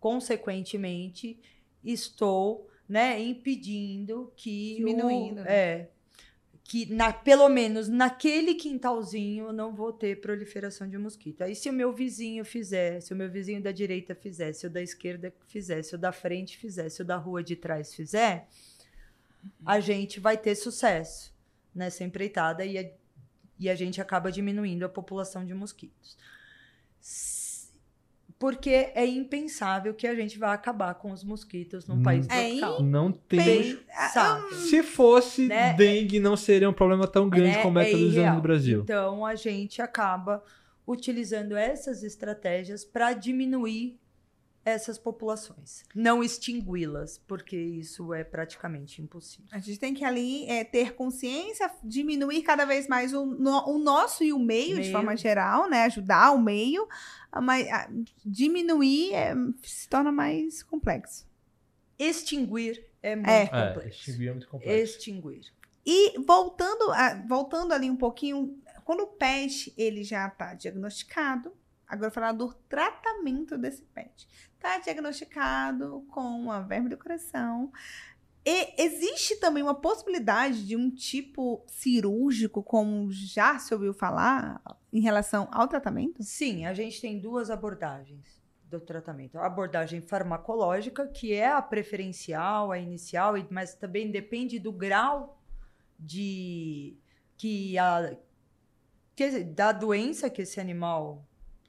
consequentemente estou, né, impedindo que
Diminuindo,
o,
né?
é que na, pelo menos naquele quintalzinho eu não vou ter proliferação de mosquito. Aí se o meu vizinho fizer, se o meu vizinho da direita fizer, se o da esquerda fizer, se o da frente fizer, se o da rua de trás fizer, a gente vai ter sucesso nessa empreitada e a, e a gente acaba diminuindo a população de mosquitos. Porque é impensável que a gente vá acabar com os mosquitos num
Hum.
país
É
tropical.
Não tem.
Bem,
Sabe?
Se fosse
Né?
dengue, não seria um problema tão grande
né?
como é, todos os anos
irreal.
no Brasil.
Então a gente acaba utilizando essas estratégias para diminuir essas populações, não extingui-las, porque isso é praticamente impossível.
A gente tem que ali é, ter consciência, diminuir cada vez mais o, no- o nosso e o meio, de
Meio.
forma geral, né? Ajudar o meio, ah, mas ah, diminuir é, se torna mais complexo.
Extinguir é muito
É.
É,
complexo.
extinguir é muito complexo.
Extinguir.
E voltando, a- voltando ali um pouquinho, quando o PET ele já está diagnosticado, agora falar do tratamento desse PET. Está diagnosticado com a verme do coração. E existe também uma possibilidade de um tipo cirúrgico, como já se ouviu falar, em relação ao tratamento?
Sim, a gente tem duas abordagens do tratamento. A abordagem farmacológica, que é a preferencial, a inicial, mas também depende do grau de que a que- da doença que esse animal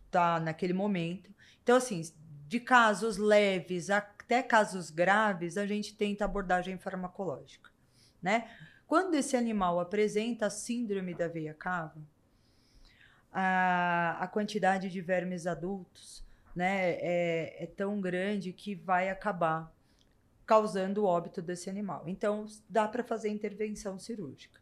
tá naquele momento. Então, assim, de casos leves até casos graves, a gente tenta abordagem farmacológica, né? Quando esse animal apresenta a síndrome da veia cava, a, a quantidade de vermes adultos né, é, é tão grande que vai acabar causando o óbito desse animal. Então, dá para fazer intervenção cirúrgica.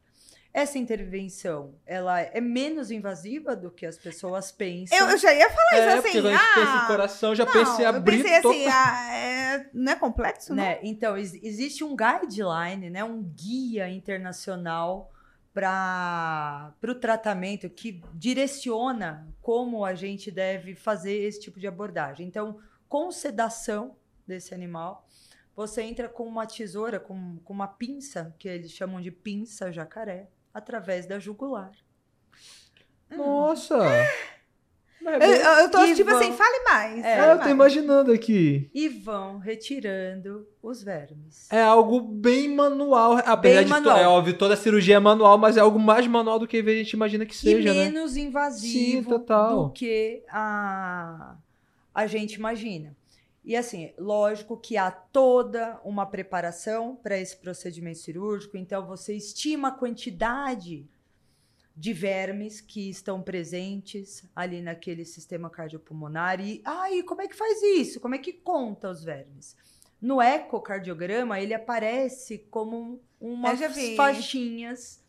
Essa intervenção, ela é menos invasiva do que as pessoas pensam.
Eu, eu já ia falar
É,
isso
porque
assim.
quando a gente pensa em
ah,
coração, já
não,
pensa em
eu
abrir
pensei assim, ah, é, não é complexo, né?
né? Então, ex- existe um guideline, né? um guia internacional para o tratamento que direciona como a gente deve fazer esse tipo de abordagem. Então, com sedação desse animal, você entra com uma tesoura, com, com uma pinça, que eles chamam de pinça jacaré, através da jugular.
Nossa! Mas é
Eu, eu tô
E
tipo
vão-
assim, fale mais.
É,
fale
É, eu tô
mais.
imaginando aqui.
E vão retirando os vermes.
É algo bem manual. Apesar
Bem
de
manual.
É óbvio, toda cirurgia é manual, mas é algo mais manual do que a gente imagina que
e
seja, né?
menos invasivo
Sim, total.
do que a, a gente imagina. E assim, lógico que há toda uma preparação para esse procedimento cirúrgico, então você estima a quantidade de vermes que estão presentes ali naquele sistema cardiopulmonar e ai, como é que faz isso? Como é que conta os vermes? No ecocardiograma, ele aparece como umas faixinhas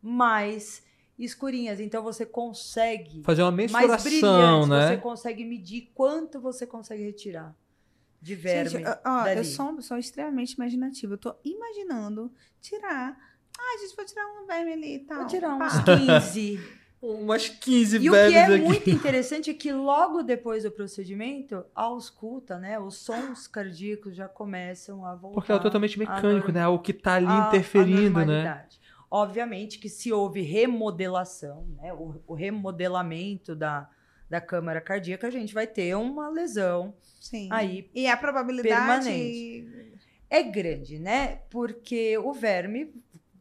mais escurinhas. Então você consegue
Fazer uma
mais
mensuração,
brilhantes,
né?
você consegue medir quanto você consegue retirar de verme.
Gente, ó, eu sou pessoa extremamente imaginativa. Eu tô imaginando tirar. Ai, gente, vou tirar um verme ali e tal.
Vou tirar
Pá.
uns 15.
Umas 15
E o que é
aqui.
muito interessante é que logo depois do procedimento, a ausculta, né, os sons cardíacos já começam a voltar.
Porque é totalmente mecânico,
norma-
né? O que tá ali
à
interferindo, né?
normalidade. Obviamente que se houve remodelação, né, o, o remodelamento da, da câmara cardíaca, a gente vai ter uma lesão
Sim.
aí
E a probabilidade.
Permanente. é grande, né? Porque o verme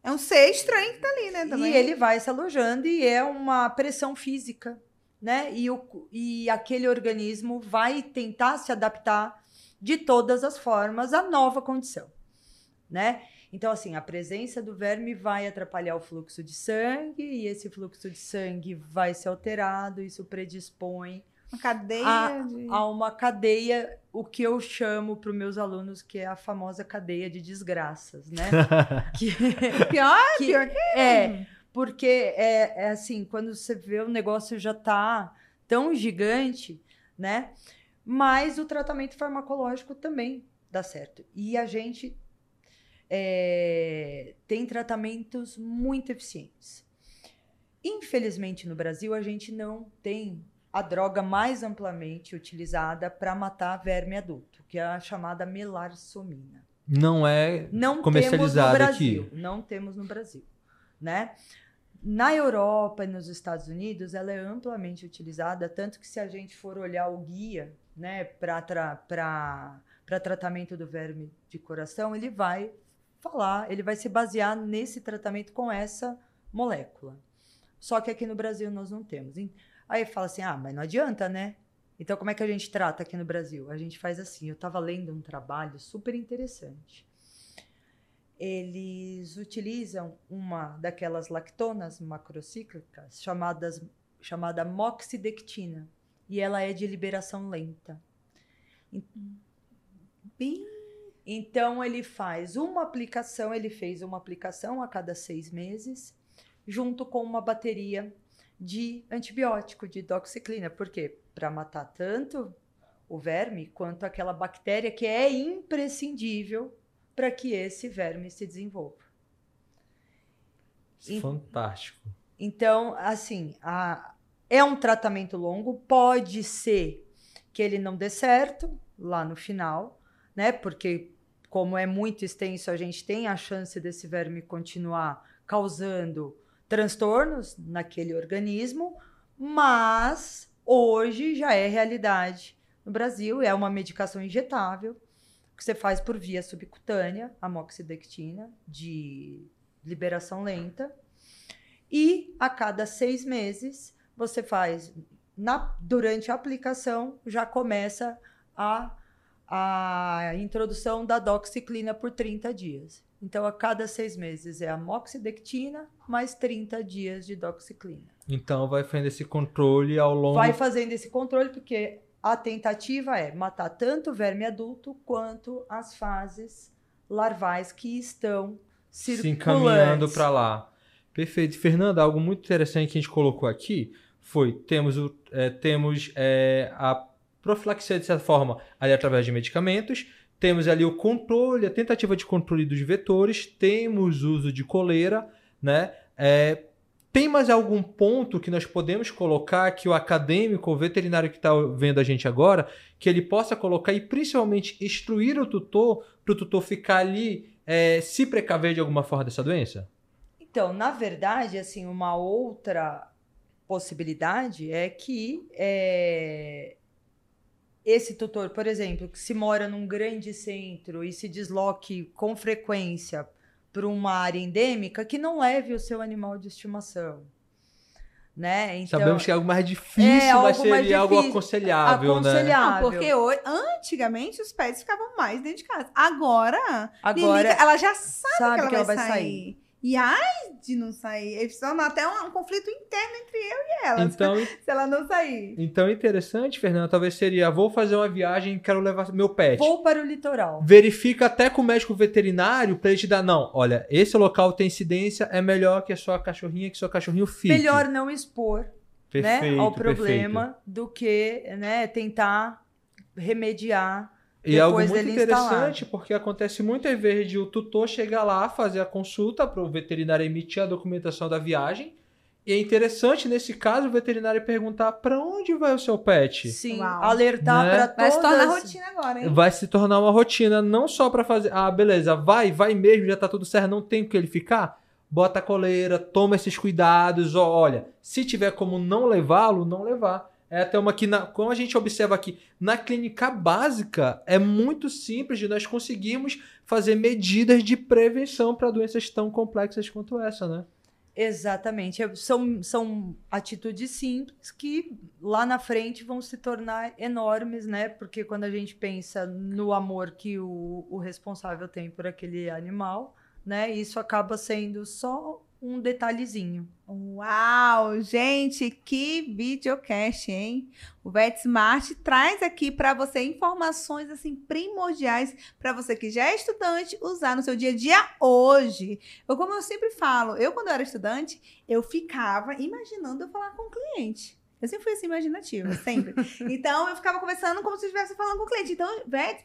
É um ser estranho que tá ali, né? Também.
E ele vai se alojando e é uma pressão física, né? E, o, e aquele organismo vai tentar se adaptar de todas as formas à nova condição, né? Então, assim, a presença do verme vai atrapalhar o fluxo de sangue e esse fluxo de sangue vai ser alterado, isso predispõe
Uma cadeia
a-
de.
a uma cadeia, o que eu chamo para os meus alunos que é a famosa cadeia de desgraças, né? que,
Pior,
que-
pior que
é, porque é, é assim, quando você vê o negócio já tá tão gigante, né? Mas o tratamento farmacológico também dá certo. E a gente é, tem tratamentos muito eficientes. Infelizmente, no Brasil, a gente não tem a droga mais amplamente utilizada para matar verme adulto, que é a chamada melarsomina.
Não é
Não
Comercializada
temos no
aqui.
Brasil. Não temos no Brasil, né? Na Europa e nos Estados Unidos, ela é amplamente utilizada, tanto que se a gente for olhar o guia, né, para tra para tratamento do verme de coração, ele vai falar, ele vai se basear nesse tratamento com essa molécula. Só que aqui no Brasil nós não temos. Em- Aí fala assim: "Ah, mas não adianta, né?" Então como é que a gente trata aqui no Brasil? A gente faz assim, eu estava lendo um trabalho super interessante eles utilizam uma daquelas lactonas macrocíclicas chamadas chamada moxidectina e ela é de liberação lenta.
Bem-
Então ele faz uma aplicação, ele fez uma aplicação a cada seis meses, junto com uma bateria de antibiótico, de doxiciclina. Por quê? Para matar tanto o verme quanto aquela bactéria que é imprescindível para que esse verme se desenvolva. E-
fantástico.
Então, assim, a- é um tratamento longo, pode ser que ele não dê certo lá no final, né? Porque, como é muito extenso, a gente tem a chance desse verme continuar causando transtornos naquele organismo, mas hoje já é realidade no Brasil, é uma medicação injetável que você faz por via subcutânea, a moxidectina, de liberação lenta. E a cada seis meses você faz, na- durante a aplicação, já começa a, a introdução da doxiciclina por 30 dias. Então, a cada seis meses é a moxidectina mais 30 dias de doxiciclina.
Então vai fazendo esse controle ao longo.
Vai fazendo esse controle, porque a tentativa é matar tanto o verme adulto quanto as fases larvais que estão
se
circulantes.
encaminhando para lá. Perfeito. Fernanda, algo muito interessante que a gente colocou aqui foi temos, o, é, temos é, a profilaxia, de certa forma, ali através de medicamentos, temos ali o controle, a tentativa de controle dos vetores, temos uso de coleira, né? É, tem mais algum ponto que nós podemos colocar que o acadêmico, o veterinário que está vendo a gente agora, que ele possa colocar e principalmente instruir o tutor para o tutor ficar ali é, se precaver de alguma forma dessa doença?
Então, na verdade, assim, uma outra possibilidade é que é, esse tutor, por exemplo, que se mora num grande centro e se desloque com frequência para uma área endêmica, que não leve o seu animal de estimação. Né? Então,
Sabemos que é algo mais difícil,
É,
mas
algo mais
seria algo
difícil.
aconselhável, né?
Aconselhável.
Não, porque hoje, antigamente os pets ficavam mais dentro de casa. Agora,
agora
Lilica, ela já sabe,
sabe
que ela vai, sair. E ai de não sair. Eles tornam até um, um conflito interno entre eu e ela.
Então,
Se ela não sair.
então interessante, Fernanda, talvez seria, vou fazer uma viagem e quero levar meu pet.
Vou para o litoral.
Verifica até com o médico veterinário pra ele te dar, não, olha, esse local tem incidência, é melhor que a sua cachorrinha, que seu cachorrinho fique.
Melhor não expor
perfeito,
né, ao
perfeito.
problema do que né, tentar remediar.
E é algo muito interessante, porque acontece muitas vezes de o tutor chegar lá, fazer a consulta para o veterinário emitir a documentação da viagem. E é interessante, nesse caso, o veterinário perguntar para onde vai o seu pet.
Sim,
Uau.
alertar
Né?
para
Vai
todas.
se tornar rotina agora, hein?
Vai se tornar uma rotina, não só para fazer. Ah, beleza, vai, vai mesmo, já tá tudo certo, não tem o que ele ficar. Bota a coleira, toma esses cuidados. Ó, olha, se tiver como não levá-lo, não levar. É até uma que, na, como a gente observa aqui, na clínica básica, é muito simples de nós conseguirmos fazer medidas de prevenção para doenças tão complexas quanto essa, né?
Exatamente. É- São, são atitudes simples que lá na frente vão se tornar enormes, né? Porque quando a gente pensa no amor que o, o responsável tem por aquele animal, né? Isso acaba sendo só um detalhezinho.
Uau, gente, que videocast, hein? O VetSmart traz aqui para você informações assim primordiais para você que já é estudante usar no seu dia a dia hoje. Eu, como eu sempre falo, eu quando eu era estudante, eu ficava imaginando eu falar com o cliente. Eu sempre fui assim imaginativa, sempre. Então eu ficava conversando como se eu estivesse falando com o cliente. Então,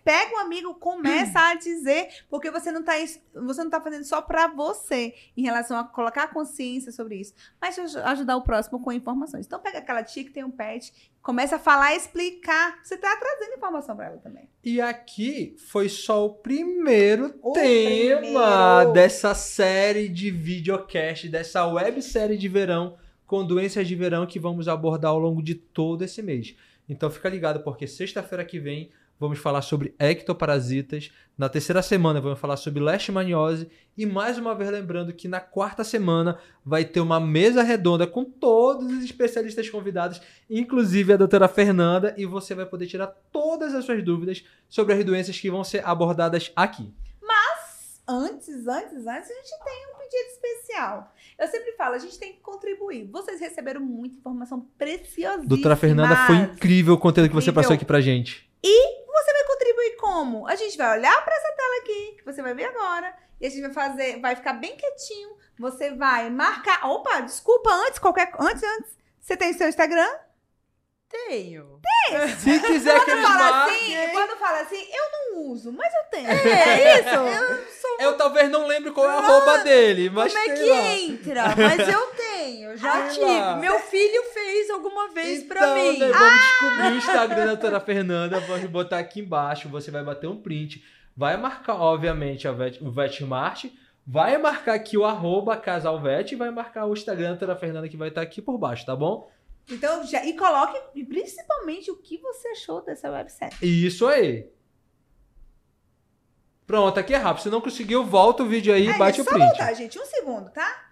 pega um amigo, começa a dizer, porque você não tá você não tá fazendo só para você em relação a colocar consciência sobre isso, mas aj- ajudar o próximo com informações. Então pega aquela tia que tem um pet, começa a falar e explicar. Você tá trazendo informação para ela também.
E aqui foi só o primeiro
O
tema
primeiro.
dessa série de videocast, dessa websérie de verão com doenças de verão que vamos abordar ao longo de todo esse mês. Então fica ligado porque sexta-feira que vem vamos falar sobre ectoparasitas, na terceira semana vamos falar sobre leishmaniose e mais uma vez lembrando que na quarta semana vai ter uma mesa redonda com todos os especialistas convidados, inclusive a doutora Fernanda, e você vai poder tirar todas as suas dúvidas sobre as doenças que vão ser abordadas aqui.
Antes, antes, antes, a gente tem um pedido especial. Eu sempre falo, a gente tem que contribuir. Vocês receberam muita informação preciosa.
Doutora Fernanda, foi incrível o conteúdo que você passou aqui pra gente.
Você vai contribuir como? A gente vai olhar para essa tela aqui, que você vai ver agora, e a gente vai fazer, vai ficar bem quietinho. Você vai marcar. Opa, desculpa, antes, qualquer. Antes, antes. Você tem seu Instagram?
Tenho.
Se quiser que
Quando
eles
fala
marquem,
assim, quando fala assim, eu não uso, mas eu tenho.
É isso?
eu talvez não lembre qual é a arroba dele, mas
Como é
tem
que
lá.
entra? Mas eu tenho, já
Tem
tive.
lá.
Meu filho fez alguma vez pra
Então,
mim.
né, vamos descobrir o Instagram da doutora Fernanda. Vamos botar aqui embaixo. Você vai bater um print. Vai marcar, obviamente, a Vet, o Vetmart. Vai marcar aqui o arroba casalvet e vai marcar o Instagram da doutora Fernanda que vai estar aqui por baixo, tá bom?
Então, já, e coloque, principalmente, o que você achou dessa websérie.
Isso aí. Pronto, aqui é rápido. Se não conseguiu, volta o vídeo aí e bate
é
o
só
print.
voltar, gente. Um segundo, tá?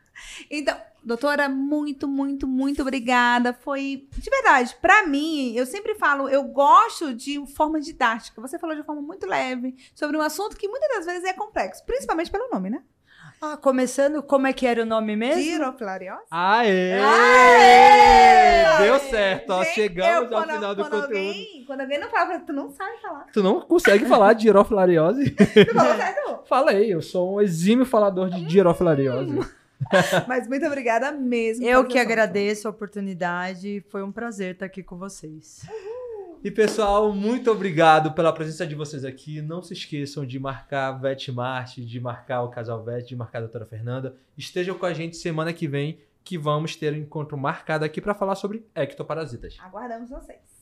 Então, doutora, muito, muito, muito obrigada. Foi, de verdade, pra mim, eu sempre falo, eu gosto de forma didática. Você falou de forma muito leve sobre um assunto que muitas das vezes é complexo, principalmente pelo nome, né?
Ah, começando, como é que era o nome mesmo?
Girofilariose.
Aê!
Aê!
Deu certo, ó.
Gente,
Chegamos
eu,
ao
quando-
final do
quando
conteúdo.
Alguém, quando alguém não fala, tu não sabe falar.
Tu não consegue falar de girofilariose?
Tu falou certo?
Falei, eu sou um exímio falador de girofilariose.
Mas muito obrigada mesmo.
Eu que agradeço a oportunidade. Foi um prazer estar aqui com vocês.
E pessoal, muito obrigado pela presença de vocês aqui. Não se esqueçam de marcar a Vetmart, de marcar o Casal Vet, de marcar a doutora Fernanda. Estejam com a gente semana que vem, que vamos ter um encontro marcado aqui para falar sobre ectoparasitas.
Aguardamos vocês.